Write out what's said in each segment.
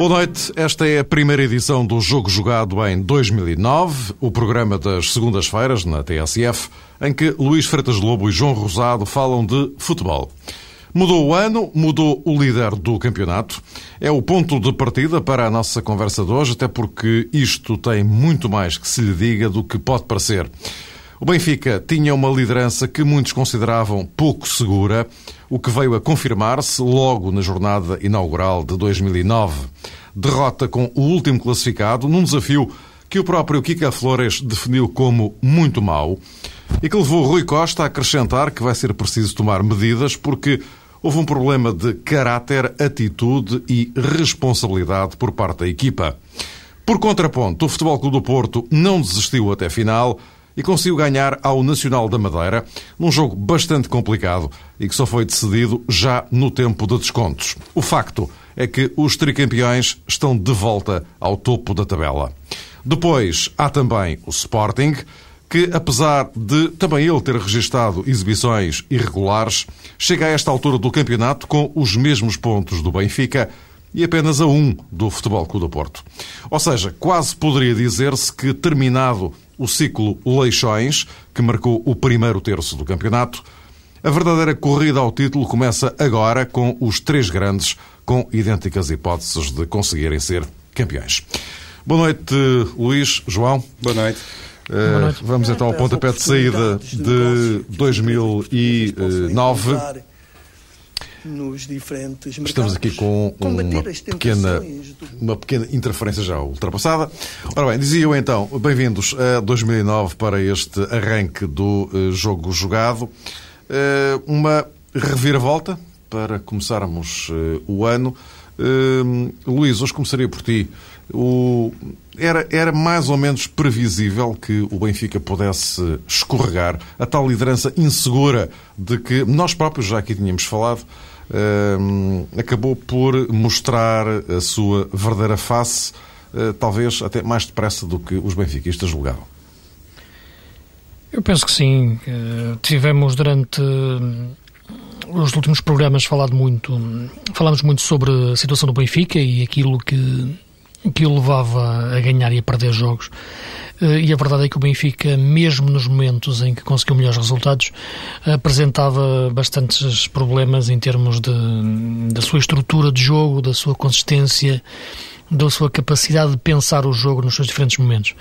Boa noite, esta é a primeira edição do Jogo Jogado em 2009, o programa das segundas-feiras na TSF, em que Luís Freitas Lobo e João Rosado falam de futebol. Mudou o ano, mudou o líder do campeonato. É o ponto de partida para a nossa conversa de hoje, até porque isto tem muito mais que se lhe diga do que pode parecer. O Benfica tinha uma liderança que muitos consideravam pouco segura, o que veio a confirmar-se logo na jornada inaugural de 2009. Derrota com o último classificado num desafio que o próprio Kika Flores definiu como muito mau e que levou Rui Costa a acrescentar que vai ser preciso tomar medidas porque houve um problema de caráter, atitude e responsabilidade por parte da equipa. Por contraponto, o Futebol Clube do Porto não desistiu até final e conseguiu ganhar ao Nacional da Madeira num jogo bastante complicado e que só foi decidido já no tempo de descontos. O facto é que os tricampeões estão de volta ao topo da tabela. Depois há também o Sporting, que apesar de também ele ter registado exibições irregulares, chega a esta altura do campeonato com os mesmos pontos do Benfica e apenas a um do Futebol Clube do Porto. Ou seja, quase poderia dizer-se que terminado o ciclo Leixões, que marcou o primeiro terço do campeonato, a verdadeira corrida ao título começa agora com os três grandes com idênticas hipóteses de conseguirem ser campeões. Boa noite, Luís, João. Boa noite. Uh, Boa noite. Vamos então ao pontapé de saída de 2009 nos diferentes mercados. Estamos aqui com uma pequena, uma pequena interferência já ultrapassada. Ora bem, dizia eu então, bem-vindos a 2009 para este arranque do uh, jogo jogado. Uh, uma reviravolta para começarmos uh, o ano. Luís, hoje começaria por ti. O... Era, era mais ou menos previsível que o Benfica pudesse escorregar a tal liderança insegura de que nós próprios já aqui tínhamos falado, acabou por mostrar a sua verdadeira face, uh, talvez até mais depressa do que os benfiquistas julgavam. Eu penso que sim. Uh, tivemos durante os últimos programas falado muito, falamos muito sobre a situação do Benfica e aquilo que, que o levava a ganhar e a perder jogos. Eh, e a verdade é que o Benfica, mesmo nos momentos em que conseguiu melhores resultados, apresentava bastantes problemas em termos de, da sua estrutura de jogo, da sua consistência, da sua capacidade de pensar o jogo nos seus diferentes momentos.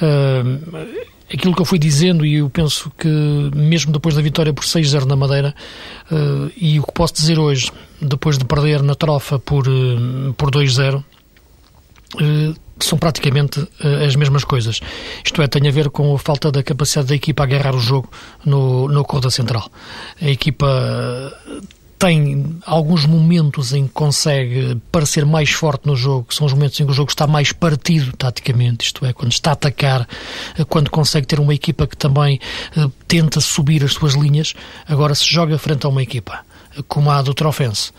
Uh, aquilo que eu fui dizendo, e eu penso que mesmo depois da vitória por 6-0 na Madeira, uh, e o que posso dizer hoje, depois de perder na trofa por, por 2-0, uh, são praticamente uh, as mesmas coisas. Isto é, tem a ver com a falta da capacidade da equipa a agarrar o jogo no, no corda central. A equipa uh, tem alguns momentos em que consegue parecer mais forte no jogo, que são os momentos em que o jogo está mais partido taticamente, isto é, quando está a atacar, quando consegue ter uma equipa que também tenta subir as suas linhas. Agora, se joga frente a uma equipa como a do Trofense,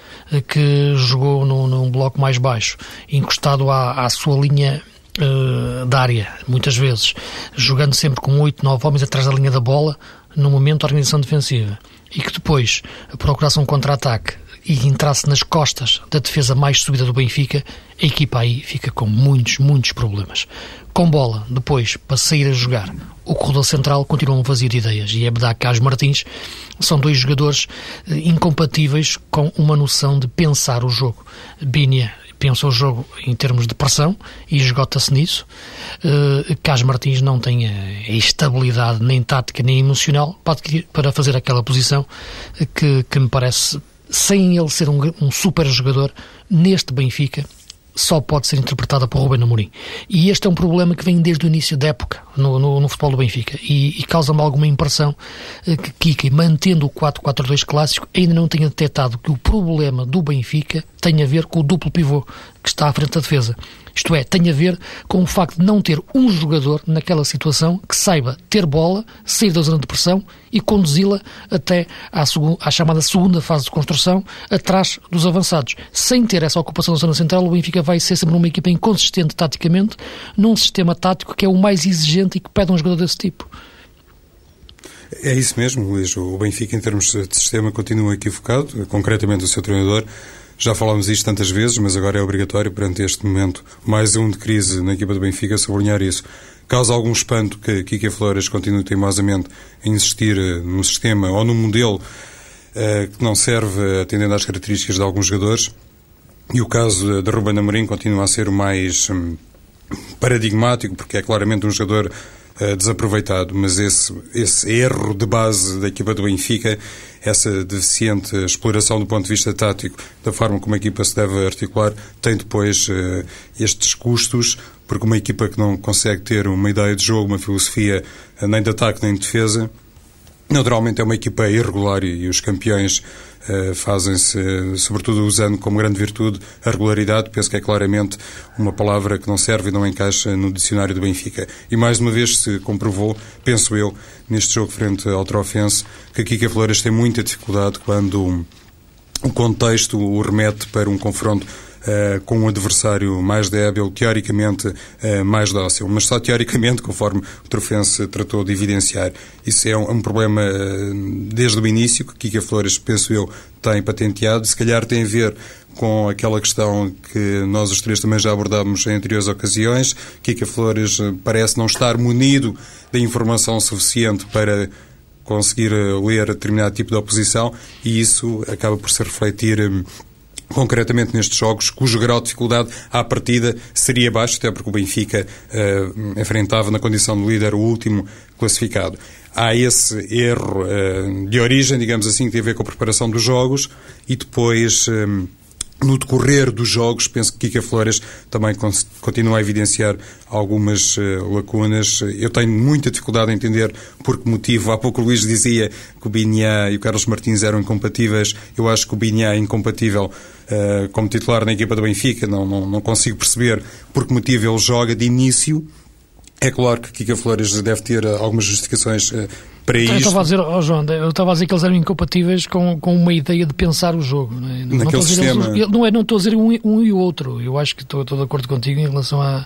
que jogou num, num bloco mais baixo, encostado à, à sua linha uh, da área, muitas vezes, jogando sempre com 8, 9 homens atrás da linha da bola, no momento da organização defensiva, e que depois procurasse um contra-ataque e entrasse nas costas da defesa mais subida do Benfica, a equipa aí fica com muitos, muitos problemas. Com bola, depois, para sair a jogar, o corredor central continua um vazio de ideias e Ebda Cas Martins são dois jogadores eh, incompatíveis com uma noção de pensar o jogo. Binia pensa o jogo em termos de pressão e esgota-se nisso. Uh, Cas Martins não tem a, a, estabilidade nem tática nem emocional para, para fazer aquela posição que, que me parece sem ele ser um, um super jogador, neste Benfica, só pode ser interpretada por Ruben Amorim. E este é um problema que vem desde o início da época no, no, no futebol do Benfica e, e causa-me alguma impressão eh, que Kika, mantendo o 4-4-2 clássico, ainda não tenha detectado que o problema do Benfica tem a ver com o duplo pivô que está à frente da defesa. Isto é, tem a ver com o facto de não ter um jogador naquela situação que saiba ter bola, sair da zona de pressão e conduzi-la até à, à, chamada segunda fase de construção, atrás dos avançados. Sem ter essa ocupação da zona central, o Benfica vai ser sempre uma equipa inconsistente taticamente, num sistema tático que é o mais exigente e que pede um jogador desse tipo. É isso mesmo, Luís. O Benfica, em termos de sistema, continua equivocado. Concretamente, o seu treinador Já falámos isto tantas vezes, mas agora é obrigatório, perante este momento, mais um de crise na equipa do Benfica, sublinhar isso. Causa algum espanto que Kika Flores continue teimosamente a insistir eh, num sistema ou num modelo uh, que não serve atendendo às características de alguns jogadores. E o caso de Ruben Amorim continua a ser o mais um, paradigmático, porque é claramente um jogador desaproveitado, mas esse, esse erro de base da equipa do Benfica, essa deficiente exploração do ponto de vista tático, da forma como a equipa se deve articular, tem depois uh, estes custos, porque uma equipa que não consegue ter uma ideia de jogo, uma filosofia, uh, nem de ataque nem de defesa, naturalmente é uma equipa irregular e, e os campeões fazem-se, sobretudo usando como grande virtude a regularidade, penso que é claramente uma palavra que não serve e não encaixa no dicionário do Benfica. E mais uma vez se comprovou, penso eu, neste jogo frente ao Trofense, que a Kika Flores tem muita dificuldade quando o contexto o remete para um confronto com um adversário mais débil, teoricamente uh, mais dócil, mas só teoricamente, conforme o Trofense tratou de evidenciar. Isso é um, um problema uh, desde o início, que Kika Flores, penso eu, tem patenteado, se calhar tem a ver com aquela questão que nós os três também já abordámos em anteriores ocasiões. Kika Flores parece não estar munido da informação suficiente para conseguir ler determinado tipo de oposição e isso acaba por se refletir concretamente nestes jogos, cujo grau de dificuldade à partida seria baixo, até porque o Benfica uh, enfrentava na condição de líder o último classificado. Há esse erro uh, de origem, digamos assim, que tem a ver com a preparação dos jogos e depois. Um, no decorrer dos jogos, penso que Kika Flores também continua a evidenciar algumas uh, lacunas. Eu tenho muita dificuldade em entender por que motivo. Há pouco o Luís dizia que o Binha e o Carlos Martins eram incompatíveis. Eu acho que o Binha é incompatível uh, como titular na equipa do Benfica. Não, não, não consigo perceber por que motivo ele joga de início. É claro que Kika Flores deve ter algumas justificações uh, para então, eu Estava a dizer, oh João, eu estava a dizer que eles eram incompatíveis com, com uma ideia de pensar o jogo. Não é? Naquele não sistema. Eles, não, é, não estou a dizer um, um, e o outro. Eu acho que estou, estou de acordo contigo em relação a à,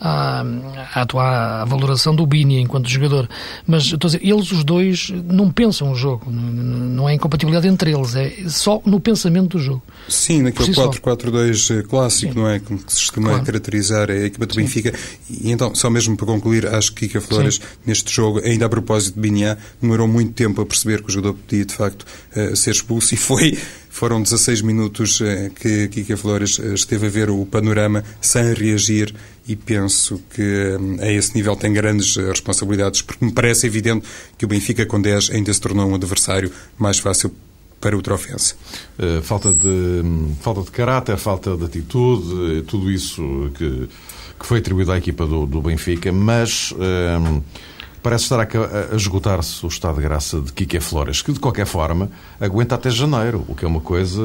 à, tua, à valoração do Bini enquanto jogador. Mas estou a dizer, eles os dois não pensam o jogo, não é incompatibilidade entre eles, é só no pensamento do jogo. Sim, naquele si 4-4-2 eh, clássico, Sim. não é? Que se costuma claro. caracterizar a equipa do Sim. Benfica. E então, só mesmo para concluir, acho que Kika Flores, Sim. neste jogo, ainda a propósito de Biniá, demorou muito tempo a perceber que o jogador podia, de facto, uh, ser expulso e foi foram 16 minutos uh, que Kika Flores esteve a ver o panorama sem reagir e penso que hum, a esse nível tem grandes eh, responsabilidades, porque me parece evidente que o Benfica com 10 ainda se tornou um adversário mais fácil para o Trofense. Uh, falta, de, hum, falta de caráter, falta de atitude, tudo isso que, que foi atribuído à equipa do, do Benfica, mas uh, parece estar a, a esgotar-se o estado de graça de Kike Flores, que de qualquer forma aguenta até janeiro, o que é uma coisa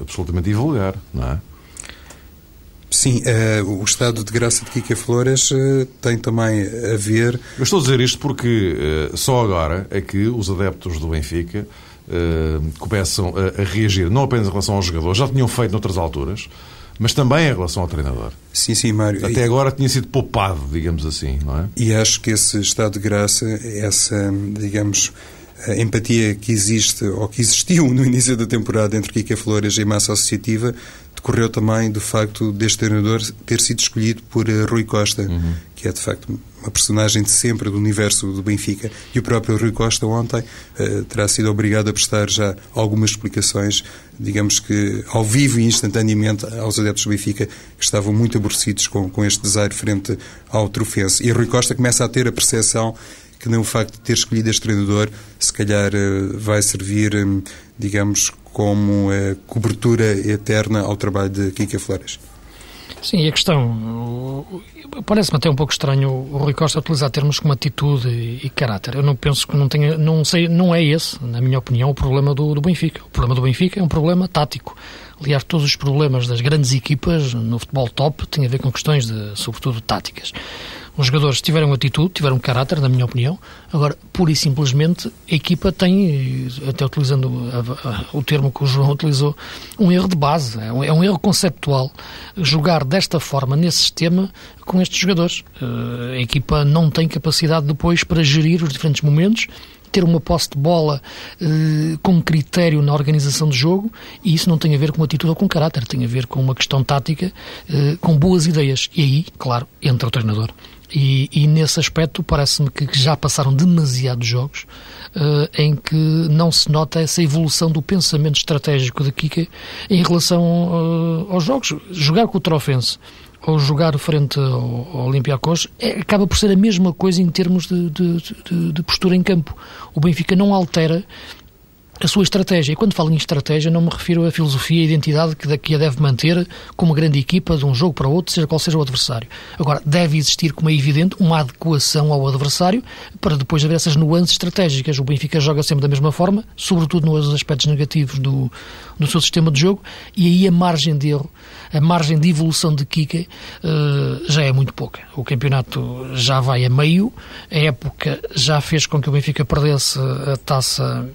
absolutamente invulgar, não é? Sim, uh, o estado de graça de Kika Flores uh, tem também a ver. Eu estou a dizer isto porque uh, só agora é que os adeptos do Benfica começam a, a, reagir, não apenas em relação aos jogadores, já tinham feito noutras alturas, mas também em relação ao treinador. Sim, sim, Mário. Até agora tinha sido poupado, digamos assim, não é? E acho que esse estado de graça, essa, digamos, a empatia que existe ou que existiu no início da temporada entre Kika Flores e a massa associativa decorreu também do facto deste treinador ter sido escolhido por uh, Rui Costa, uhum. que é de facto uma personagem de sempre do universo do Benfica. E o próprio Rui Costa ontem uh, terá sido obrigado a prestar já algumas explicações, digamos que ao vivo e instantaneamente aos adeptos do Benfica que estavam muito aborrecidos com, com este desaire frente ao Trofense. E Rui Costa começa a ter a percepção que nem o facto de ter escolhido este treinador se calhar uh, vai servir, digamos, como é, cobertura eterna ao trabalho de Kika Flores. Sim, e a questão, parece-me até um pouco estranho o Rui Costa utilizar termos como atitude e, e, caráter. Eu não penso que não tenha, não sei, não é esse, na minha opinião, o problema do, do Benfica. O problema do Benfica é um problema tático. Aliás, todos os problemas das grandes equipas no futebol top têm a ver com questões de, sobretudo, táticas. Os jogadores tiveram atitude, tiveram caráter, na minha opinião. Agora, pura e simplesmente, a equipa tem, até utilizando o termo que o João utilizou, um erro de base, é um, é um, erro conceptual. Jogar desta forma, nesse sistema, com estes jogadores. Uh, a equipa não tem capacidade depois para gerir os diferentes momentos ter uma posse de bola uh, com critério na organização do jogo, e isso não tem a ver com atitude ou com caráter, tem a ver com uma questão tática, uh, com boas ideias. E aí, claro, entra o treinador. E, e nesse aspecto parece-me que já passaram demasiados jogos uh, em que não se nota essa evolução do pensamento estratégico de Kika em relação uh, aos jogos. Jogar com o Trofense ou jogar frente ao, ao Olympiacos é, acaba por ser a mesma coisa em termos de, de, de, de postura em campo. O Benfica não altera a sua estratégia. E quando falo em estratégia, não me refiro à filosofia e identidade que daqui a deve manter como grande equipa de um jogo para outro, seja qual seja o adversário. Agora, deve existir, como é evidente, uma adequação ao adversário para depois haver essas nuances estratégicas. O Benfica joga sempre da mesma forma, sobretudo nos aspectos negativos do, do seu sistema de jogo, e aí a margem de erro, a margem de evolução de Kike uh, já é muito pouca. O campeonato já vai a meio, a época já fez com que o Benfica perdesse a taça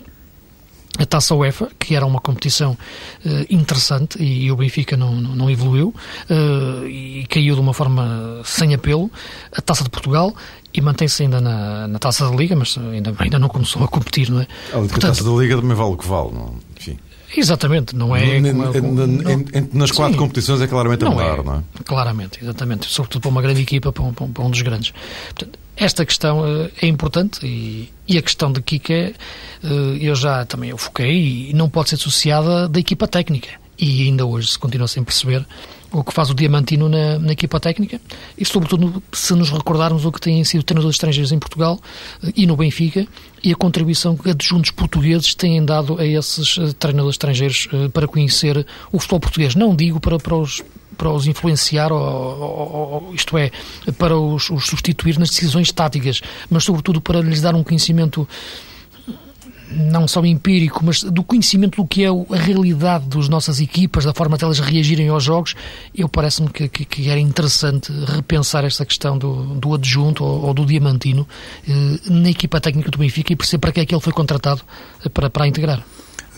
a Taça UEFA, que era uma competição uh, interessante e, e, o Benfica não, não, não evoluiu uh, e caiu de uma forma sem apelo. A Taça de Portugal e mantém-se ainda na, na Taça da Liga, mas ainda, ainda não começou a competir, não é? Portanto, a Taça da Liga também vale o que vale, não? enfim. Exatamente, não é. N nas quatro sim, competições é claramente a melhor, é, não é? Claramente, exatamente. Sobretudo para uma grande equipa, para um, para um dos grandes. Portanto, esta questão uh, é importante e, e, a questão de Kika, uh, eu já também eu foquei e não pode ser associada da equipa técnica. E ainda hoje se continua sem perceber o que faz o Diamantino na, na, equipa técnica e, sobretudo, se nos recordarmos o que têm sido treinadores estrangeiros em Portugal uh, e no Benfica e a contribuição que adjuntos portugueses têm dado a esses treinadores estrangeiros para conhecer o futebol português. Não digo para, para os para os influenciar, ou, ou, isto é, para os, os substituir nas decisões táticas, mas sobretudo para lhes dar um conhecimento não só empírico, mas do conhecimento do que é a realidade das nossas equipas, da forma de elas reagirem aos jogos, eu parece-me que, que, que, era interessante repensar esta questão do, do adjunto ou, ou do diamantino eh, na equipa técnica do Benfica e perceber para que é que ele foi contratado para, para a integrar.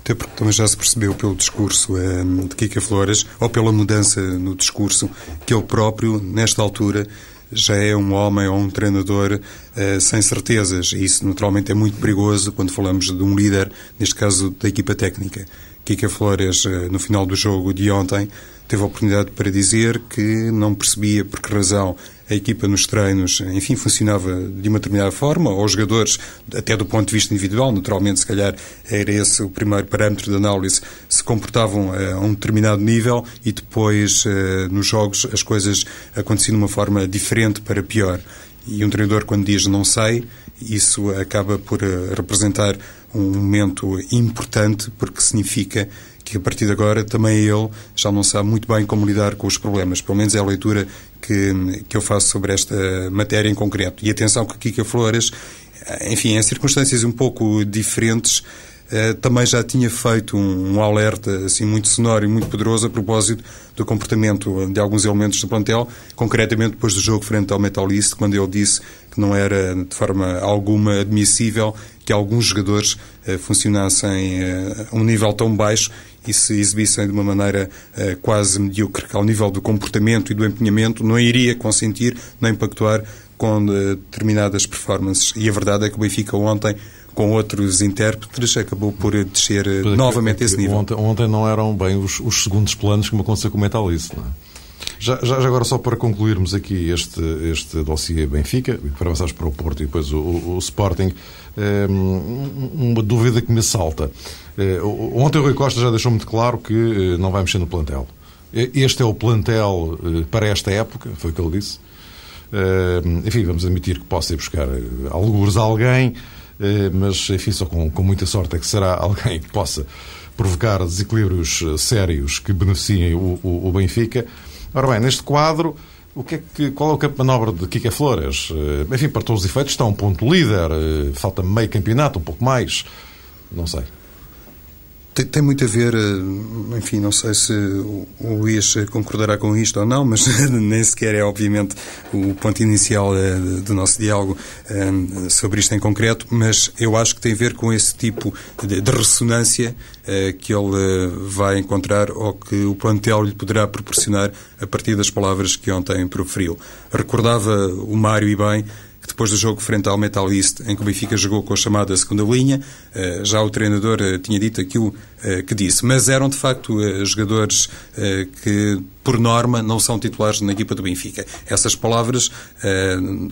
Até porque também já se percebeu pelo discurso eh, de Kika Flores, ou pela mudança no discurso, que ele próprio, nesta altura, já é um homem ou um treinador eh, sem certezas. E isso, naturalmente, é muito perigoso quando falamos de um líder, neste caso da equipa técnica. Kika Flores, eh, no final do jogo de ontem, teve a oportunidade para dizer que não percebia por que razão a equipa nos treinos, enfim, funcionava de uma determinada forma, os jogadores, até do ponto de vista individual, naturalmente, se calhar era esse o primeiro parâmetro de análise, se comportavam a um determinado nível e depois, eh, nos jogos, as coisas aconteciam de uma forma diferente para pior. E um treinador, quando diz não sei, isso acaba por eh, representar um momento importante, porque significa que a partir de agora também ele já não sabe muito bem como lidar com os problemas. Pelo menos é a leitura que, que eu faço sobre esta matéria em concreto. E atenção que Kika Flores, enfim, em circunstâncias um pouco diferentes, eh, também já tinha feito um, um, alerta assim muito sonoro e muito poderoso a propósito do comportamento de alguns elementos do plantel, concretamente depois do jogo frente ao Metalist, quando ele disse que não era de forma alguma admissível que alguns jogadores eh, funcionassem eh, a um nível tão baixo e se exibissem de uma maneira uh, quase medíocre, que ao nível do comportamento e do empenhamento não iria consentir nem pactuar com uh, determinadas performances. E a verdade é que o Benfica ontem com outros intérpretes, acabou por descer uh, novamente esse nível. Ontem, ontem, não eram bem os, os segundos planos que me aconteceu com o Metalice, não é? Já, já, agora, só para concluirmos aqui este, este dossiê Benfica, para avançarmos para o Porto e depois o, o, o Sporting, uma dúvida que me salta. Eh, ontem o Rui Costa já deixou muito claro que eh, não vai mexer no plantel. Este é o plantel eh, para esta época, foi o que ele disse. Enfim, vamos admitir que possa ir buscar alguns alguém, mas enfim, só com, com muita sorte é que será alguém que possa provocar desequilíbrios sérios que beneficiem o, o Benfica. Ora bem, neste quadro, o que é que, qual é o campo de manobra de Kika Flores? Eh, enfim, para todos os efeitos, está um ponto líder, eh, falta meio campeonato, um pouco mais, não sei. Tem, tem, muito a ver, eh, enfim, não sei se o Luís concordará com isto ou não, mas nem sequer é, obviamente, o ponto inicial eh, do nosso diálogo eh, sobre isto em concreto, mas eu acho que tem a ver com esse tipo de, de ressonância que ele vai encontrar ou que o plantel lhe poderá proporcionar a partir das palavras que ontem proferiu. Recordava o Mário e bem que depois do jogo frente ao Metal East, em que o Benfica jogou com a chamada segunda linha, eh, já o treinador eh, tinha dito aquilo eh, que disse. Mas eram, de facto, jogadores que, por norma, não são titulares na equipa do Benfica. Essas palavras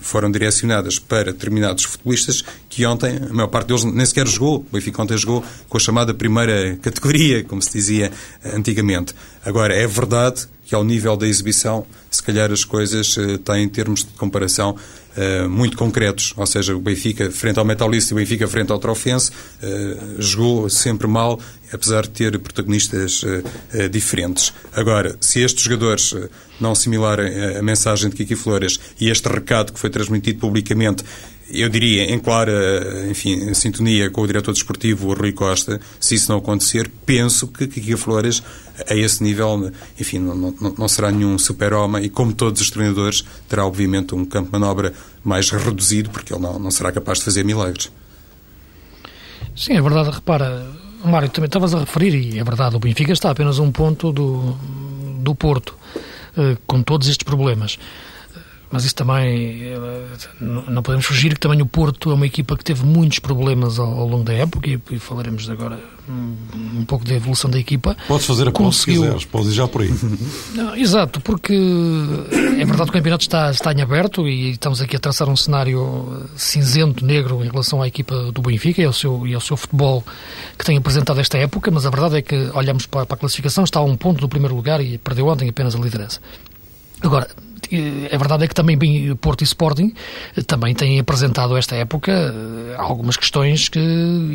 foram direcionadas para determinados futebolistas que ontem, a maior parte deles nem sequer jogou. O Benfica ontem jogou com a chamada primeira categoria, como se dizia antigamente. Agora, é verdade que ao nível da exibição, se calhar as coisas têm, em termos de comparação, uh, muito concretos, ou seja, o Benfica frente ao Metalista e o Benfica frente ao Trofense uh, jogou sempre mal, apesar de ter protagonistas diferentes. Agora, se estes jogadores não assimilarem a mensagem de Kiki Flores e este recado que foi transmitido publicamente eu diria, em clara enfim, sintonia com o diretor desportivo, o Rui Costa, se isso não acontecer, penso que Kiki Flores, a esse nível, enfim, não, não, não será nenhum super-homem e, como todos os treinadores, terá, obviamente, um campo de manobra mais reduzido, porque ele não, não será capaz de fazer milagres. Sim, é verdade. Repara, Mário, também estavas a referir, e é verdade, o Benfica está apenas um ponto do, do Porto, eh, com todos estes problemas mas isso também eh, não podemos fugir que também o Porto é uma equipa que teve muitos problemas ao, ao longo da época e, e falaremos agora um, pouco da evolução da equipa. Podes fazer a conseguiu... se quiseres, podes ir já por aí. Não, exato, porque é verdade que o campeonato está, está em aberto e estamos aqui a traçar um cenário cinzento, negro em relação à equipa do Benfica e ao seu, e ao seu futebol que tem apresentado esta época, mas a verdade é que olhamos para, para a classificação, está a um ponto do primeiro lugar e perdeu ontem apenas a liderança. Agora, a verdade é que também Porto e Sporting eh, também têm apresentado esta época eh, algumas questões que,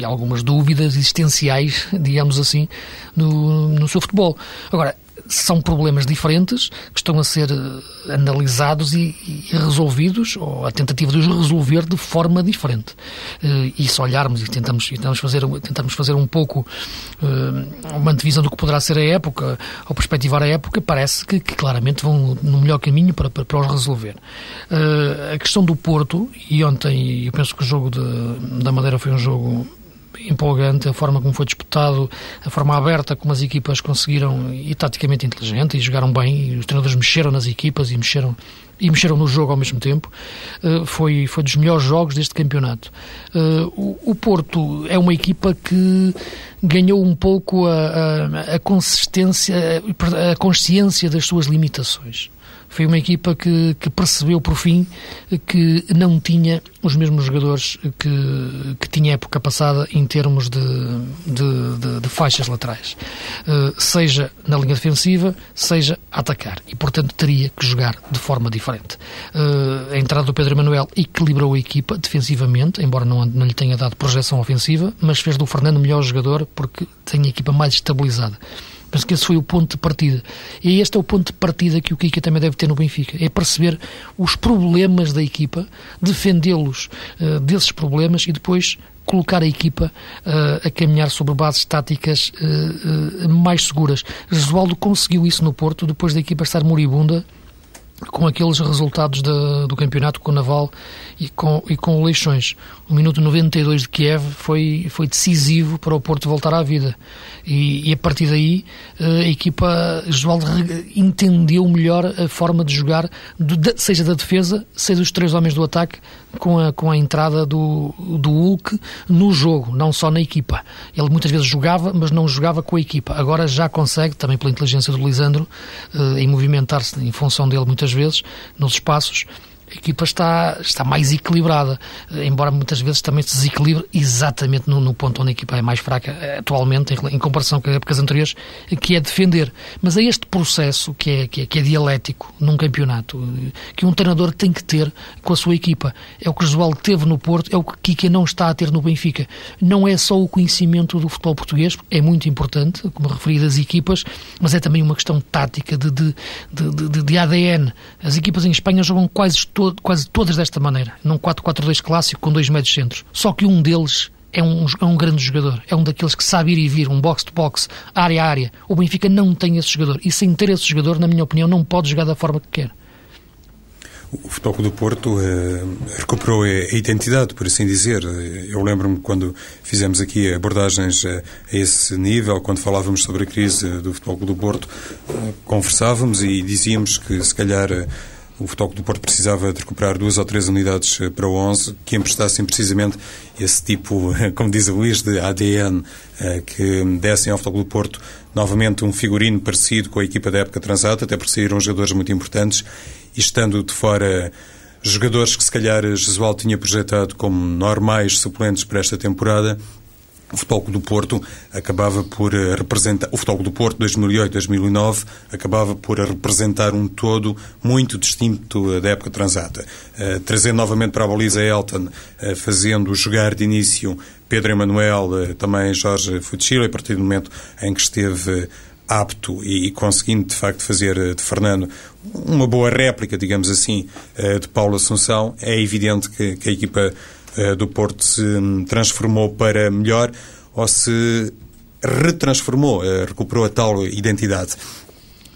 algumas dúvidas existenciais, digamos assim, no, no seu futebol. Agora, são problemas diferentes que estão a ser eh, analisados e, e, resolvidos, ou a tentativa de os resolver de forma diferente. Eh, e se olharmos e tentamos, tentamos, fazer, tentamos fazer um pouco uh, uma antevisão do que poderá ser a época, ou perspectivar a época, parece que, que claramente vão no melhor caminho para, para, para os resolver. A questão do Porto, e ontem eu penso que o jogo de, da Madeira foi um jogo empolgante, a forma como foi disputado, a forma aberta como as equipas conseguiram, e taticamente inteligente, e jogaram bem, e os treinadores mexeram nas equipas e mexeram e mexeram no jogo ao mesmo tempo, uh, foi, foi dos melhores jogos deste campeonato. Uh, o, o, Porto é uma equipa que ganhou um pouco a, a, a consistência, a consciência das suas limitações. Foi uma equipa que, que percebeu, por fim, que não tinha os mesmos jogadores que, que tinha época passada em termos de, de, de, de faixas laterais. Uh, seja na linha defensiva, seja a atacar. E, portanto, teria que jogar de forma diferente. Uh, a entrada do Pedro Emanuel equilibrou a equipa defensivamente, embora não, não lhe tenha dado projeção ofensiva, mas fez do Fernando melhor jogador porque tem a equipa mais estabilizada. Penso que esse foi o ponto de partida. E este é o ponto de partida que o Kika também deve ter no Benfica. É perceber os problemas da equipa, defendê-los uh, desses problemas e depois colocar a equipa uh, a caminhar sobre bases táticas uh, mais seguras. Jesualdo conseguiu isso no Porto, depois da equipa estar moribunda, com aqueles resultados de, do campeonato com o Naval e com, e com o Leixões. O minuto 92 de Kiev foi, foi decisivo para o Porto voltar à vida. E, e a partir daí eh, a equipa Josualdo entendeu melhor a forma de jogar, seja da defesa, seja dos três homens do ataque, com a, com a entrada do, do Hulk no jogo, não só na equipa. Ele muitas vezes jogava, mas não jogava com a equipa. Agora já consegue, também pela inteligência do Lisandro, eh, em movimentar-se em função dele muitas vezes, nos espaços, equipa está, está mais equilibrada, embora muitas vezes também se desequilibre exatamente no, no ponto onde a equipa é mais fraca eh, atualmente, em, em, comparação com as épocas anteriores, que é defender. Mas é este processo que é, que é, que é dialético num campeonato, eh, que um treinador tem que ter com a sua equipa. É o que o Josualdo teve no Porto, é o que Kika não está a ter no Benfica. Não é só o conhecimento do futebol português, é muito importante, como referi das equipas, mas é também uma questão tática de, de, de, de, de ADN. As equipas em Espanha jogam quase quase todas desta maneira, num 4-4-2 clássico com dois médios centros. Só que um deles é um, é um grande jogador, é um daqueles que sabe ir e vir, um box-to-box, área a área. O Benfica não tem esse jogador e sem ter esse jogador, na minha opinião, não pode jogar da forma que quer. O Futebol do Porto eh, recuperou a, identidade, por assim dizer. Eu lembro-me quando fizemos aqui abordagens a, a, esse nível, quando falávamos sobre a crise do Futebol do Porto, eh, conversávamos e dizíamos que se calhar eh, o Futebol do Porto precisava de recuperar duas ou três unidades para o 11 que emprestassem precisamente esse tipo, como diz o Luís, de ADN que dessem ao Futebol do Porto novamente um figurino parecido com a equipa da época transata, até porque saíram jogadores muito importantes e estando de fora jogadores que se calhar Jesual tinha projetado como normais suplentes para esta temporada, o Futebol do Porto acabava por eh, representar, o Futebol do Porto 2008-2009 acabava por representar um todo muito distinto eh, da época transata. Uh, trazendo novamente para a baliza Elton, fazendo jogar de início Pedro Emanuel, também Jorge Fuchila, a partir do momento em que esteve apto e, conseguindo de facto fazer de Fernando uma boa réplica, digamos assim, de Paulo Assunção, é evidente que, que a equipa eh, do Porto se hum, transformou para melhor ou se retransformou, eh, recuperou a tal identidade.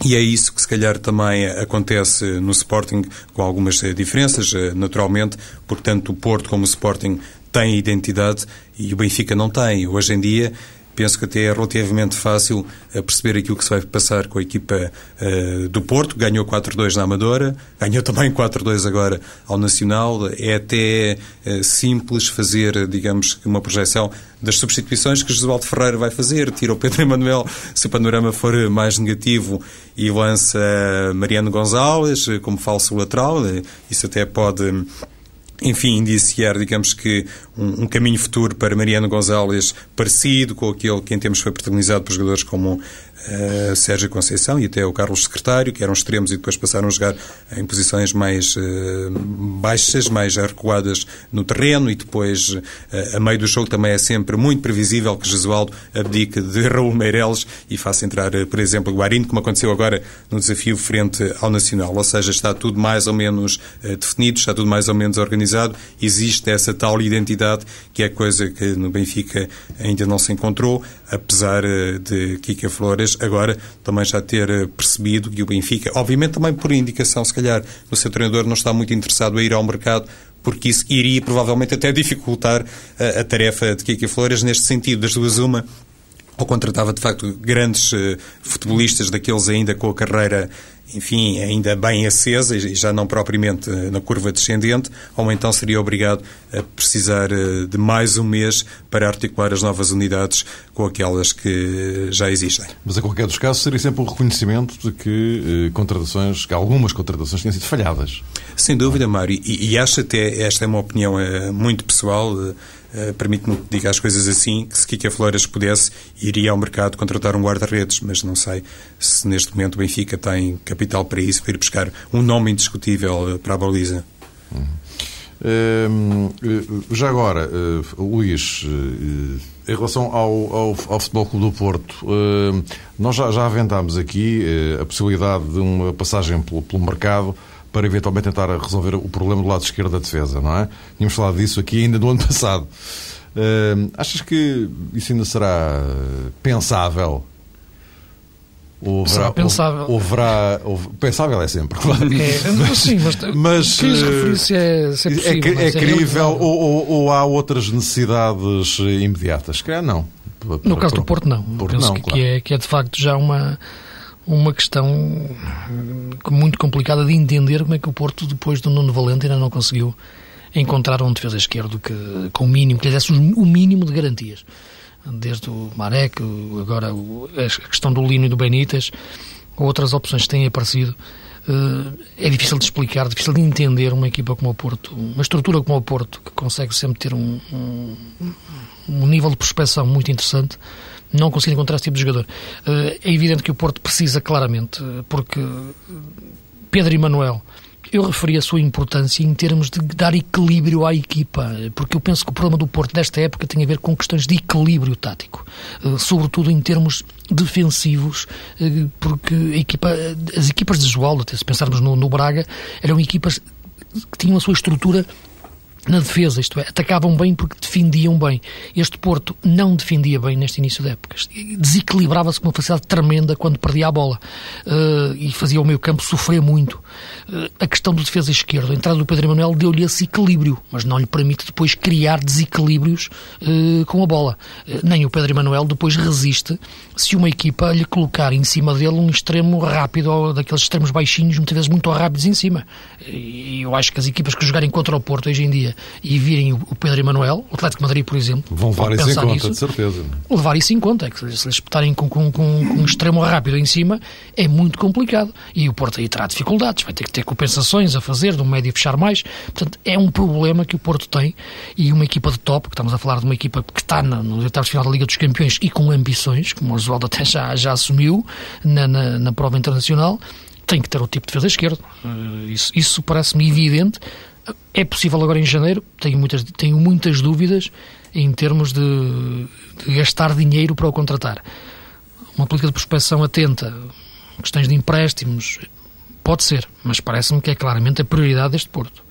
E é isso que se calhar também acontece no Sporting, com algumas eh, diferenças, naturalmente, porque tanto o Porto como o Sporting têm identidade e o Benfica não tem. Hoje em dia penso que até é relativamente fácil eh, perceber aquilo que se vai passar com a equipa uh, do Porto. Ganhou 4-2 na Amadora, ganhou também 4-2 agora ao Nacional. É até uh, simples fazer, digamos, uma projeção das substituições que Josualdo Ferreira vai fazer. Tira o Pedro Emanuel se o panorama for mais negativo e lança Mariano Gonzalez como falso lateral. Isso até pode enfim, indiciar, digamos que, um, caminho futuro para Mariano Gonzalez parecido com aquele que em tempos foi protagonizado por jogadores como uh, Sérgio Conceição e até o Carlos Secretário, que eram extremos e depois passaram a jogar em posições mais uh, baixas, mais recuadas no terreno e depois, uh, a meio do jogo, também é sempre muito previsível que Jesualdo abdique de Raul Meireles e faça entrar, por exemplo, Guarino, como aconteceu agora no desafio frente ao Nacional. Ou seja, está tudo mais ou menos definido, está tudo mais ou menos organizado, existe essa tal identidade que é coisa que no Benfica ainda não se encontrou, apesar de Kika Flores agora também já ter eh, percebido que o Benfica, obviamente também por indicação, se calhar, o seu treinador não está muito interessado a ir ao mercado, porque isso iria provavelmente até dificultar a, eh, a tarefa de Kiki Flores, neste sentido, das duas uma, ou contratava de facto grandes uh, futebolistas daqueles ainda com a carreira enfim, ainda bem acesa e já não propriamente eh, na curva descendente, ou então seria obrigado a precisar eh, de mais um mês para articular as novas unidades com aquelas que já existem. Mas, em qualquer dos casos, seria sempre um reconhecimento de que eh, contratações, que algumas contratações tinham sido falhadas. Sem dúvida, Mário, e, e acho até, esta é uma opinião muito pessoal, Uh, Permite-me que diga as coisas assim, que se Kika Flores pudesse, iria ao mercado contratar um guarda-redes, mas não sei se neste momento o Benfica tem capital para isso, para ir buscar um nome indiscutível uh, para a baliza. Uhum. Uh, já agora, Luís, em relação ao, ao, ao, Futebol Clube do Porto, nós já, já aventámos aqui a possibilidade de uma passagem pelo, pelo mercado para eventualmente tentar resolver o problema do lado esquerdo da defesa, não é? Tínhamos falado disso aqui ainda no ano passado. Uh, achas que isso ainda será pensável? Ou haverá, pensável. Ou, haverá, ou, pensável é sempre, claro. É, sim, mas, mas referir se é, se é, possível, é, é, é crível ou, ou, ou, há outras necessidades imediatas? Se não. no caso do Porto, não. Porto, Penso não, que, claro. é, que é de facto já uma uma questão muito complicada de entender como é que o Porto, depois do Nuno Valente, ainda não conseguiu encontrar um defesa esquerdo que, com o mínimo, que lhe desse o mínimo de garantias. Desde o Marek, agora a questão do Lino e do Benítez, outras opções que têm aparecido. Eh, é difícil de explicar, difícil de entender uma equipa como o Porto, uma estrutura como o Porto, que consegue sempre ter um, um, um nível de prospecção muito interessante, não conseguir encontrar esse tipo de jogador. Eh, é evidente que o Porto precisa claramente, eh, porque Pedro e Manuel, eu referi a sua importância em termos de dar equilíbrio à equipa, porque eu penso que o problema do Porto desta época tem a ver com questões de equilíbrio tático, eh, sobretudo em termos defensivos, porque equipa, as equipas de Joal, até se pensarmos no, no Braga, eram equipas que tinham a sua estrutura na defesa, isto é, atacavam bem porque defendiam bem. Este Porto não defendia bem neste início da época. Desequilibrava-se com uma facilidade tremenda quando perdia a bola uh, e fazia o meio campo sofrer muito. Uh, a questão do defesa esquerdo, a entrada do Pedro Emanuel deu-lhe esse equilíbrio, mas não lhe permite depois criar desequilíbrios uh, com a bola. nem o Pedro Emanuel depois resiste se uma equipa lhe colocar em cima dele um extremo rápido ou daqueles extremos baixinhos, muitas vezes muito rápidos em cima. E eu acho que as equipas que jogarem contra o Porto hoje em dia e virem o Pedro Emanuel, o Atlético Madrid, por exemplo, vão levar isso em conta, nisso, de certeza. Levar isso em conta, é que se eles espetarem com, com, com, um extremo rápido em cima, é muito complicado. E o Porto aí terá dificuldades, vai ter que ter compensações a fazer, do médio fechar mais. Portanto, é um problema que o Porto tem e uma equipa de top, que estamos a falar de uma equipa que está no, no oitavos final da Liga dos Campeões e com ambições, como o Oswaldo até já, já assumiu na, na, na prova internacional, tem que ter o tipo de defesa esquerdo. Uh, isso, isso parece-me evidente. É possível agora em janeiro, tenho muitas, tenho muitas dúvidas em termos de, de gastar dinheiro para o contratar. Uma política de prospecção atenta, questões de empréstimos, pode ser, mas parece-me que é claramente a prioridade deste Porto.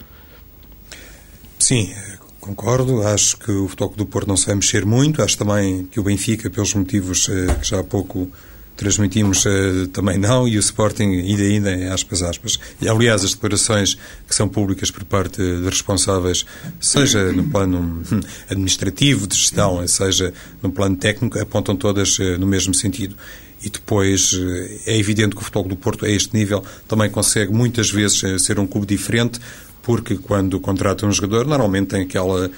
Sim, concordo. Acho que o Futebol do Porto não se vai mexer muito. Acho também que o Benfica, pelos motivos eh, que já há pouco transmitimos uh, também não, e o Sporting ainda ainda, aspas, aspas. E, aliás, as declarações que são públicas por parte de responsáveis, seja no plano hum, administrativo, de gestão, seja no plano técnico, apontam todas uh, no mesmo sentido. E depois uh, é evidente que o Futebol do Porto, a este nível, também consegue muitas vezes ser um clube diferente, porque quando contrata um jogador, normalmente tem aquela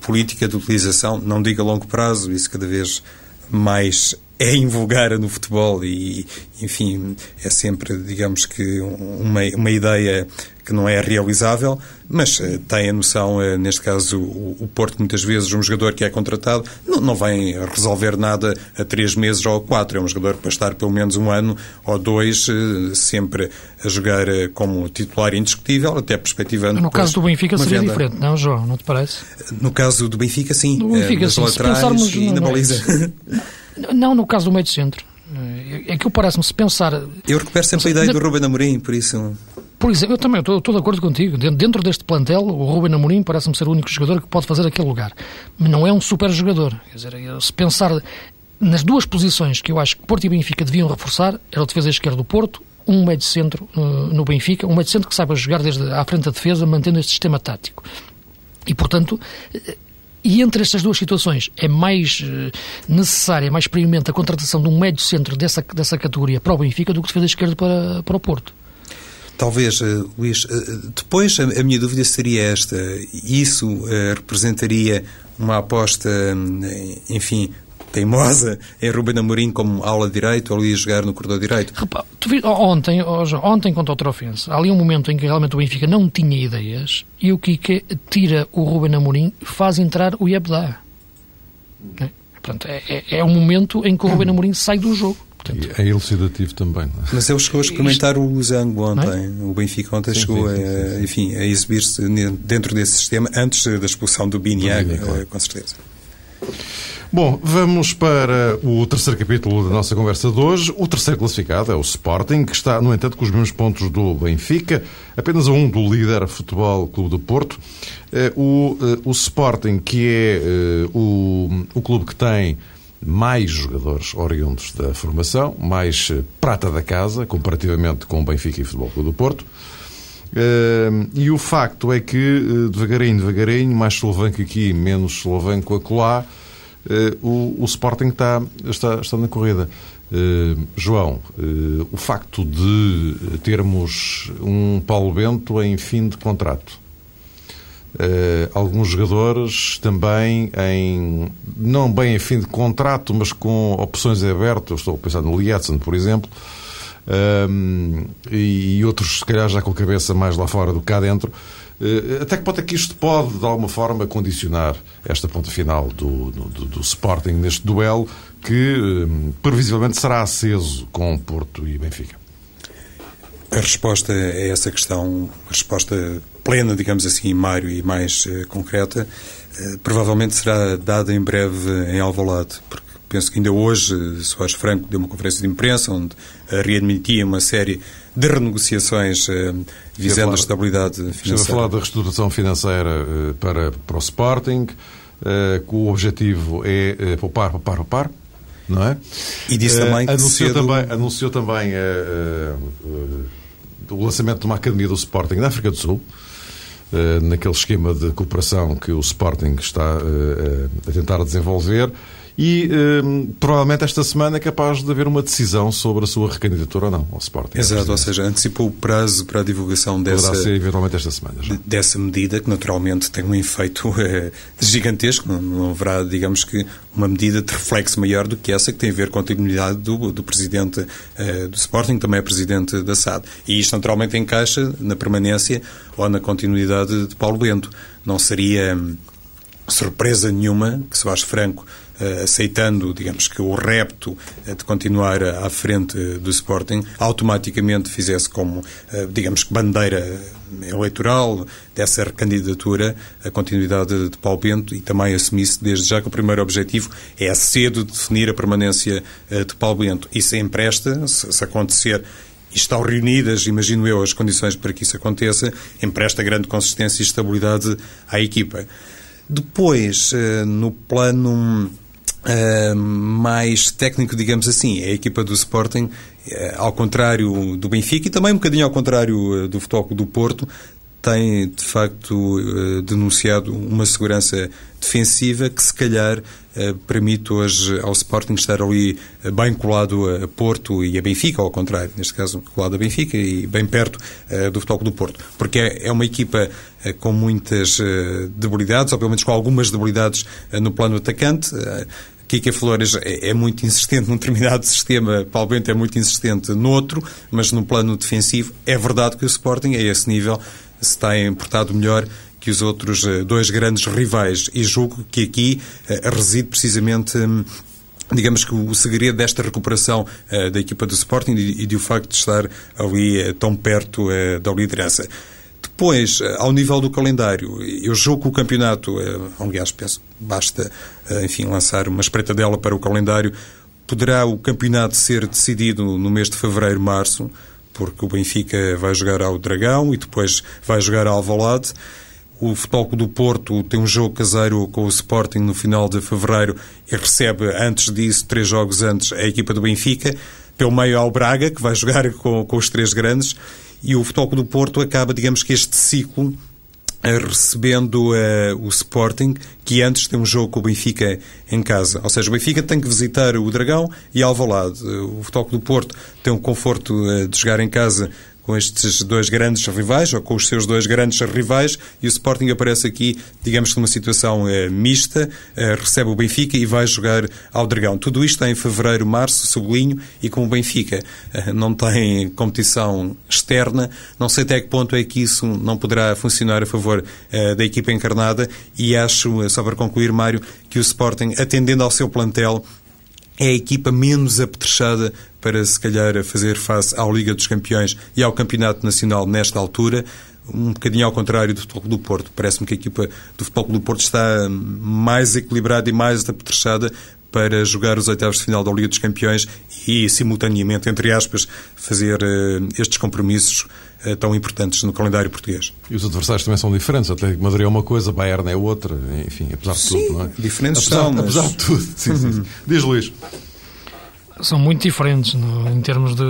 política de utilização, não diga a longo prazo, isso cada vez mais é invulgar no futebol e, enfim, é sempre, digamos que, uma, uma ideia que não é realizável, mas uh, tem a noção, uh, neste caso, o, o, Porto, muitas vezes, um jogador que é contratado, não, não vem resolver nada a três meses ou a quatro. É um jogador para estar pelo menos um ano ou dois, uh, sempre a jogar como titular indiscutível, até perspectivando. No caso do Benfica seria venda. diferente, não, João? Não te parece? No caso do Benfica, sim. Do Benfica, sim. laterais e na baliza. Não, no caso do meio de centro. É que eu parece-me, se pensar... Eu recupero sempre a ideia do Ruben Amorim, por isso... Por exemplo, eu também estou, estou de acordo contigo. Dentro deste plantel, o Ruben Amorim parece-me ser o único jogador que pode fazer aquele lugar. Mas não é um super jogador. Quer dizer, se pensar nas duas posições que eu acho que Porto e Benfica deviam reforçar, era o defesa esquerdo do Porto, um meio de centro uh, no Benfica, um meio de centro que saiba jogar desde à frente da defesa, mantendo este sistema tático. E, portanto, e entre estas duas situações é mais uh, necessária, mais premente a contratação de um médio centro dessa, dessa categoria para o Benfica do que defesa esquerda para, para o Porto. Talvez, uh, Luís, uh, depois a, a, minha dúvida seria esta: isso representaria uma aposta, enfim, teimosa em Ruben Amorim como aula direito ou ali a jogar no corredor direito? Repa, tu vi, ontem, ontem contra o Trofense, há ali um momento em que realmente o Benfica não tinha ideias e o Kike tira o Ruben Amorim faz entrar o Iabda. É? Portanto, é, é, é um momento em que o Ruben Amorim sai do jogo. Portanto, é elucidativo também. É? Mas ele chegou a experimentar Isto... o Zango ontem. É? O Benfica ontem sim, chegou sim, sim, a, enfim, a exibir-se dentro desse sistema antes da expulsão do Biniag, claro. com certeza. Bom, vamos para o terceiro capítulo da nossa conversa de hoje. O terceiro classificado é o Sporting, que está, no entanto, com os mesmos pontos do Benfica, apenas a um do líder Futebol Clube do Porto. Eh, o, eh, o Sporting, que é eh, o, o clube que tem mais jogadores oriundos da formação, mais prata da casa, comparativamente com o Benfica e o Futebol Clube do Porto. e o facto é que, devagarinho, devagarinho, mais Slovenco aqui, menos Slovenco acolá, o, o Sporting está, está, está na corrida. Uh, João, uh, o facto de termos um Paulo Bento em fim de contrato, uh, alguns jogadores também em, não bem em fim de contrato, mas com opções abertas, estou a pensar no Lietzen, por exemplo, e, e outros, se calhar, já com a cabeça mais lá fora do que cá dentro, eh, até que ponto é que isto pode, de alguma forma, condicionar esta ponta final do, do, do Sporting neste duelo que, eh, previsivelmente, será aceso com Porto e Benfica? A resposta a essa questão, a resposta plena, digamos assim, Mário, e mais uh, concreta, provavelmente será dada em breve em Alvalade, porque penso que ainda hoje Soares Franco deu uma conferência de imprensa onde readmitia uma série de renegociações visando a estabilidade financeira. Estava a falar da reestruturação financeira para, para o Sporting, que o objetivo é poupar, poupar, poupar, não é? E disse também que anunciou cedo... também, anunciou também o lançamento de uma academia do Sporting na África do Sul, naquele esquema de cooperação que o Sporting está a tentar desenvolver e um, provavelmente esta semana é capaz de haver uma decisão sobre a sua recandidatura ou não ao Sporting. Exato, ou seja, antecipou o prazo para a divulgação dessa, Poderá ser eventualmente esta semana já. dessa medida, que naturalmente tem um efeito é, gigantesco. Não, não haverá, digamos que, uma medida de reflexo maior do que essa que tem a ver com a continuidade do, do presidente é, do Sporting, também é presidente da SAD. E isto naturalmente encaixa na permanência ou na continuidade de Paulo Bento. Não seria hum, surpresa nenhuma que Soares Franco eh, aceitando, digamos que o repto eh, de continuar à frente do Sporting, automaticamente fizesse como, eh, digamos que bandeira eleitoral dessa recandidatura a continuidade de Paulo Bento e também assumisse desde já que o primeiro objetivo é cedo definir a permanência de Paulo Bento. Isso empresta, se acontecer estão reunidas, imagino eu, as condições para que isso aconteça, empresta grande consistência e estabilidade à equipa. Depois, no plano Uh, mais técnico, digamos assim. É a equipa do Sporting, uh, ao contrário do Benfica e também um bocadinho ao contrário uh, do Futebol do Porto, tem de facto denunciado uma segurança defensiva que se calhar permite hoje ao Sporting estar ali bem colado a Porto e a Benfica, ao contrário, neste caso colado a Benfica e bem perto do Futebol do Porto, porque é, é uma equipa com muitas debilidades, ou pelo menos com algumas debilidades no plano atacante. Kika Flores é, é, muito insistente num determinado sistema, Paulo Bento é muito insistente noutro, mas no plano defensivo é verdade que o Sporting, a esse nível, se tem portado melhor que os outros eh, dois grandes rivais. E julgo que aqui uh, reside precisamente. Um, digamos que o segredo desta recuperação uh, da equipa do Sporting e, e do facto de estar ali uh, tão perto da liderança. Depois, eh, ao nível do calendário, eu julgo o campeonato, eh, aliás, penso, basta, eh, enfim, lançar uma espreitadela para o calendário, poderá o campeonato ser decidido no mês de fevereiro, março, porque o Benfica vai jogar ao Dragão e depois vai jogar ao Alvalade. O Futebol do Porto tem um jogo caseiro com o Sporting no final de fevereiro e recebe, antes disso, três jogos antes, a equipa do Benfica. Pelo meio ao Braga, que vai jogar com, com os três grandes e o Futebol do Porto acaba, digamos que este ciclo eh, recebendo uh, o Sporting, que antes tem um jogo com o Benfica em casa. Ou seja, o Benfica tem que visitar o Dragão e Alvalade. O Futebol do Porto tem o conforto uh, de jogar em casa com estes dois grandes rivais, ou com os seus dois grandes rivais, e o Sporting aparece aqui, digamos que numa situação eh, mista, eh, recebe o Benfica e vai jogar ao Dragão. Tudo isto é em fevereiro, março, sublinho, e com o Benfica eh, não tem competição externa, não sei até que ponto é que isso não poderá funcionar a favor da equipa encarnada, e acho, só para concluir, Mário, que o Sporting, atendendo ao seu plantel, é a equipa menos apetrechada para, se calhar, fazer face à Liga dos Campeões e ao Campeonato Nacional nesta altura, um bocadinho ao contrário do Futebol do Porto. Parece-me que a equipa do Futebol do Porto está mais equilibrada e mais apetrechada para jogar os oitavos de final da Liga dos Campeões e, simultaneamente, entre aspas, fazer uh, estes compromissos uh, tão importantes no calendário português. E os adversários também são diferentes. Atlético Madrid é uma coisa, Bayern é outra. Enfim, apesar de sim, tudo, não é? diferentes apesar, são, mas... apesar de tudo. Sim, sim, sim. Diz, Luís. São muito diferentes no, em termos de,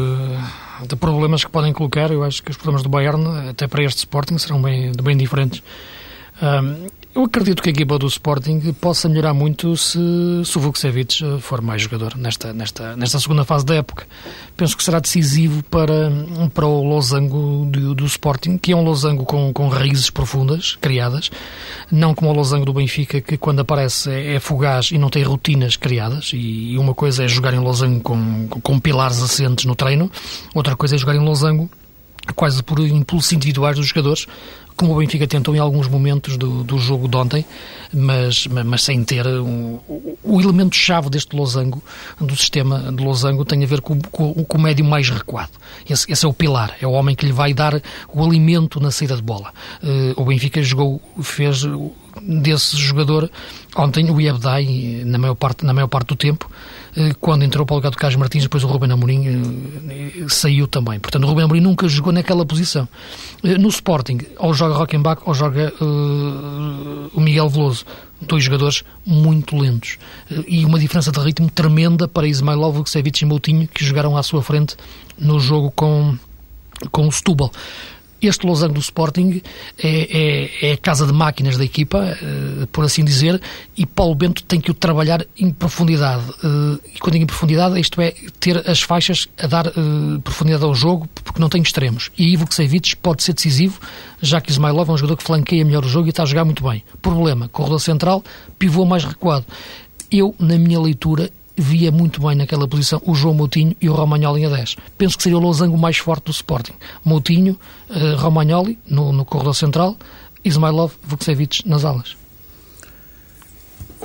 de problemas que podem colocar. Eu acho que os problemas do Bayern, até para este Sporting, serão bem, bem diferentes. Um, eu acredito que a equipa do Sporting possa melhorar muito se, se o Vukcevic for mais jogador nesta, nesta, nesta segunda fase da época. Penso que será decisivo para, para o losango do, do Sporting, que é um losango com, com raízes profundas, criadas, não como o losango do Benfica, que quando aparece é, é fugaz e não tem rotinas criadas, e, e uma coisa é jogar em losango com, com pilares assentes no treino, outra coisa é jogar em losango quase por impulsos individuais dos jogadores, como o Benfica tentou em alguns momentos do, do jogo de ontem, mas, mas sem ter um, o, elemento-chave deste losango, do sistema de losango, tem a ver com, com, com o médio mais recuado. Esse, esse, é o pilar, é o homem que lhe vai dar o alimento na saída de bola. Uh, o Benfica jogou, fez desse jogador. Ontem o Iebdai, na maior parte, na maior parte do tempo, eh, quando entrou para o lugar do Carlos Martins, depois o Ruben Amorim eh, saiu também. Portanto, o Ruben Amorim nunca jogou naquela posição. Eh, no Sporting, ou joga Rockenbach ou joga uh, o Miguel Veloso. Dois jogadores muito lentos. E uma diferença de ritmo tremenda para Ismailov, Vukcevic e Moutinho, que jogaram à sua frente no jogo com, com o Setúbal este losango do Sporting é, é, é, a casa de máquinas da equipa, uh, por assim dizer, e Paulo Bento tem que o trabalhar em profundidade. Uh, e quando digo em profundidade, isto é, ter as faixas a dar uh, profundidade ao jogo, porque não tem extremos. E Ivo Ksevich pode ser decisivo, já que Ismailov é um jogador que flanqueia melhor o jogo e está a jogar muito bem. Problema, corredor central, pivô mais recuado. Eu, na minha leitura, via muito bem naquela posição o João Moutinho e o Romagnoli a 10. Penso que seria o losango mais forte do Sporting. Moutinho, uh, Romagnoli no, no corredor central, Ismailov, Vukcevic nas alas.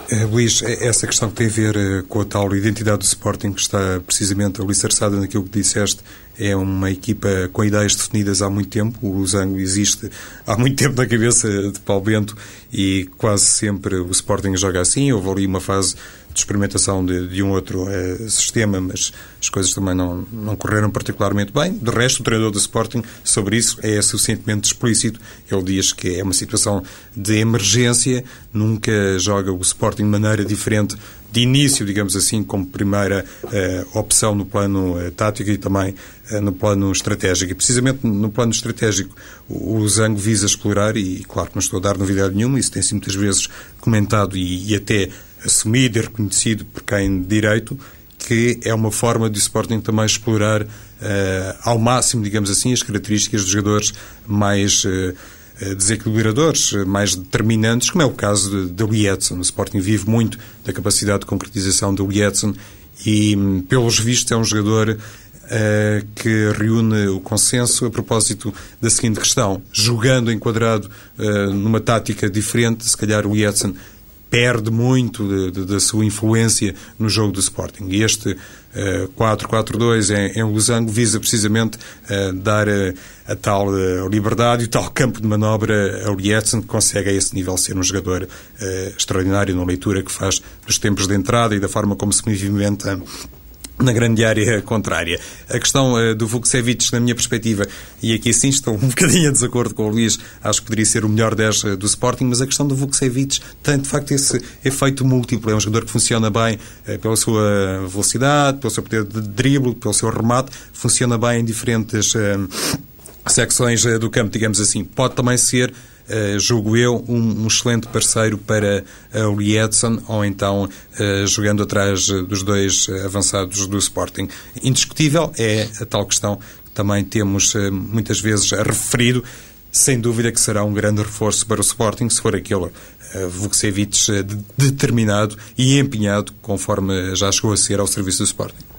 É, Luís, é, essa questão que tem a ver uh, com a tal identidade do Sporting, que está precisamente alicerçada naquilo que disseste, é uma equipa com ideias definidas há muito tempo. O Losango existe há muito tempo na cabeça de Paulo Bento e quase sempre o Sporting joga assim. Houve ali uma fase de experimentação de, de um outro uh, sistema, mas as coisas também não, não correram particularmente bem. De resto, o treinador do Sporting, sobre isso, é suficientemente explícito. Ele diz que é uma situação de emergência, nunca joga o Sporting de maneira diferente de início, digamos assim, como primeira uh, opção no plano uh, tático e também no plano estratégico. E precisamente no plano estratégico, o, o Zango visa explorar, e claro que não estou a dar novidade nenhuma, isso tem sido muitas vezes comentado e, e até assumido e reconhecido por quem de direito, que é uma forma de o Sporting também explorar uh, ao máximo, digamos assim, as características dos jogadores mais uh, desequilibradores, mais determinantes, como é o caso de Lietzen. O Sporting vive muito da capacidade de concretização de Lietzen e, pelos vistos, é um jogador uh, que reúne o consenso a propósito da seguinte questão. Jogando enquadrado numa tática diferente, se calhar o Lietzen perde muito da sua influência no jogo do Sporting. E este uh, 4-4-2 em, em Losango visa precisamente uh, dar a tal uh, liberdade e o tal campo de manobra a Lietzen, que consegue a esse nível ser um jogador extraordinário na leitura que faz dos tempos de entrada e da forma como se movimenta na grande área contrária. A questão uh, do Vukcevic, na minha perspectiva, e aqui sim estou um bocadinho em desacordo com o Luís, acho que poderia ser o melhor 10 uh, do Sporting, mas a questão do Vukcevic tem de facto esse efeito múltiplo. É um jogador que funciona bem uh, pela sua velocidade, pelo seu poder de drible, pelo seu remate, funciona bem em diferentes secções do campo, digamos assim. Pode também ser uh, julgo eu, um, um, excelente parceiro para o Edson, ou então uh, jogando atrás dos dois avançados do Sporting. Indiscutível é a tal questão que também temos muitas vezes referido, sem dúvida que será um grande reforço para o Sporting, se for aquele uh, determinado e empenhado, conforme já chegou a ser ao serviço do Sporting.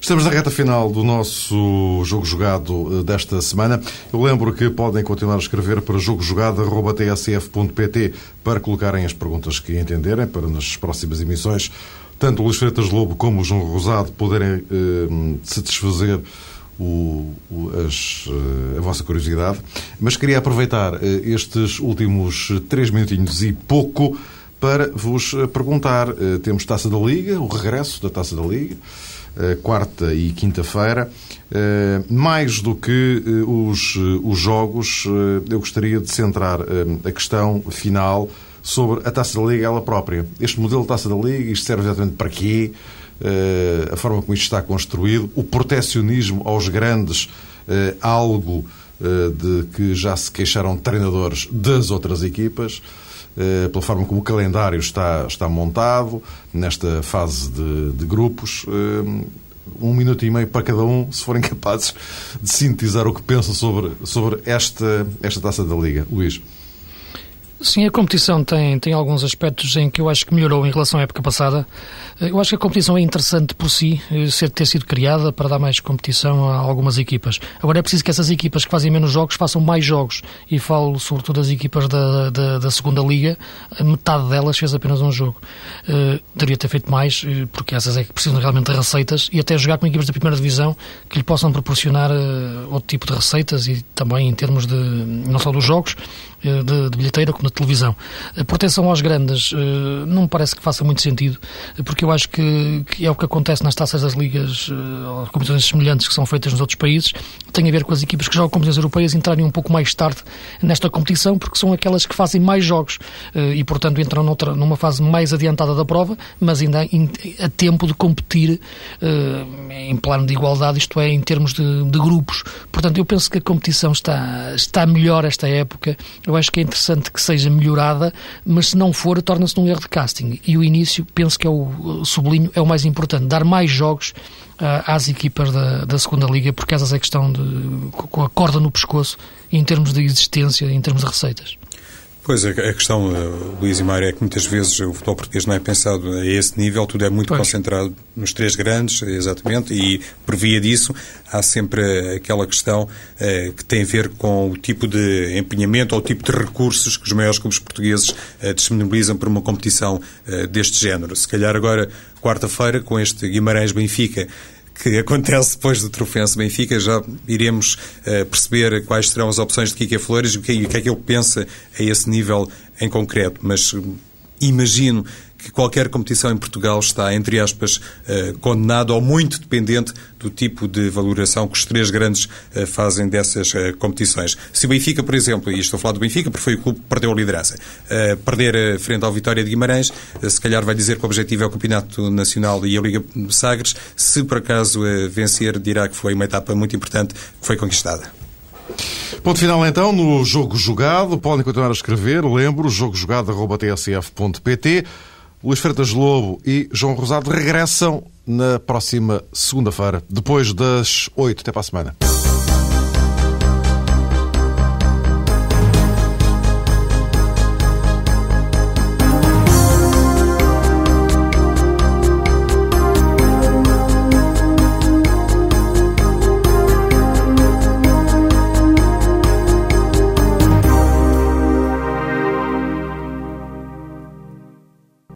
Estamos na reta final do nosso jogo jogado eh, desta semana. Eu lembro que podem continuar a escrever para jogojogado.tsf.pt para colocarem as perguntas que entenderem para nas próximas emissões. Tanto o Luís Freitas Lobo como o João Rosado poderem eh, satisfazer o, o, as, eh, a vossa curiosidade. Mas queria aproveitar eh, estes últimos três minutinhos e pouco para vos perguntar. Temos Taça da Liga, o regresso da Taça da Liga. Eh, quarta e quinta-feira. Eh, mais do que eh, os, os jogos, eu gostaria de centrar a questão final sobre a Taça da Liga ela própria. Este modelo de Taça da Liga, isto serve exatamente para quê? A forma como isto está construído, o protecionismo aos grandes, algo de que já se queixaram treinadores das outras equipas. Eh, pela forma como o calendário está, está montado, nesta fase de, de grupos. Eh, um minuto e meio para cada um, se forem capazes de sintetizar o que pensam sobre, sobre esta, esta taça da Liga. Luís. Sim, a competição tem, tem alguns aspectos em que eu acho que melhorou em relação à época passada. Eu acho que a competição é interessante por si, eh, ser, ter sido criada para dar mais competição a algumas equipas. Agora é preciso que essas equipas que fazem menos jogos façam mais jogos. E falo sobretudo das equipas da, da, da segunda liga, metade delas fez apenas um jogo. Uh, deveria ter feito mais, eh, porque essas é que precisam realmente de receitas e até jogar com equipas da primeira divisão que lhe possam proporcionar uh, outro tipo de receitas e também em termos de, não só dos jogos, de, de, bilheteira como na televisão. A proteção aos grandes não me parece que faça muito sentido, porque eu acho que, que é o que acontece nas taças das ligas, ou competições semelhantes que são feitas nos outros países, tem a ver com as equipas que jogam competições europeias entrarem um pouco mais tarde nesta competição, porque são aquelas que fazem mais jogos e, portanto, entram noutra, numa fase mais adiantada da prova, mas ainda a tempo de competir em plano de igualdade, isto é, em termos de, de grupos. Portanto, eu penso que a competição está, está melhor esta época. Eu acho que é interessante que seja melhorada, mas se não for, torna-se num erro de casting. E o início, penso que é o sublinho, é o mais importante. Dar mais jogos uh, às equipas da, da segunda Liga, porque essas é questão de, com a corda no pescoço, em termos de existência, em termos de receitas. Pois, a questão, uh, Luís e Mário, é que muitas vezes o futebol português não é pensado a esse nível, tudo é muito pois. concentrado nos três grandes, exatamente, e por via disso há sempre aquela questão uh, que tem a ver com o tipo de empenhamento ou o tipo de recursos que os maiores clubes portugueses uh, disponibilizam para uma competição uh, deste género. Se calhar agora, quarta-feira, com este Guimarães-Benfica, que acontece depois do Trofense Benfica. Já iremos uh, perceber quais serão as opções de Kike Flores e o que, o que é que ele pensa a esse nível em concreto. Mas uh, imagino que qualquer competição em Portugal está, entre aspas, eh, condenado ou muito dependente do tipo de valoração que os três grandes eh, fazem dessas eh, competições. Se o Benfica, por exemplo, e estou a falar do Benfica porque foi o clube que perdeu a liderança, perder frente ao Vitória de Guimarães, se calhar vai dizer que o objetivo é o Campeonato Nacional e a Liga Sagres. Se por acaso vencer, dirá que foi uma etapa muito importante que foi conquistada. Ponto final então no Jogo Jogado. Podem continuar a escrever. Lembro, jogojogado.tsf.pt. Luís Freitas Lobo e João Rosado regressam na próxima segunda-feira, depois das oito. Até para a semana.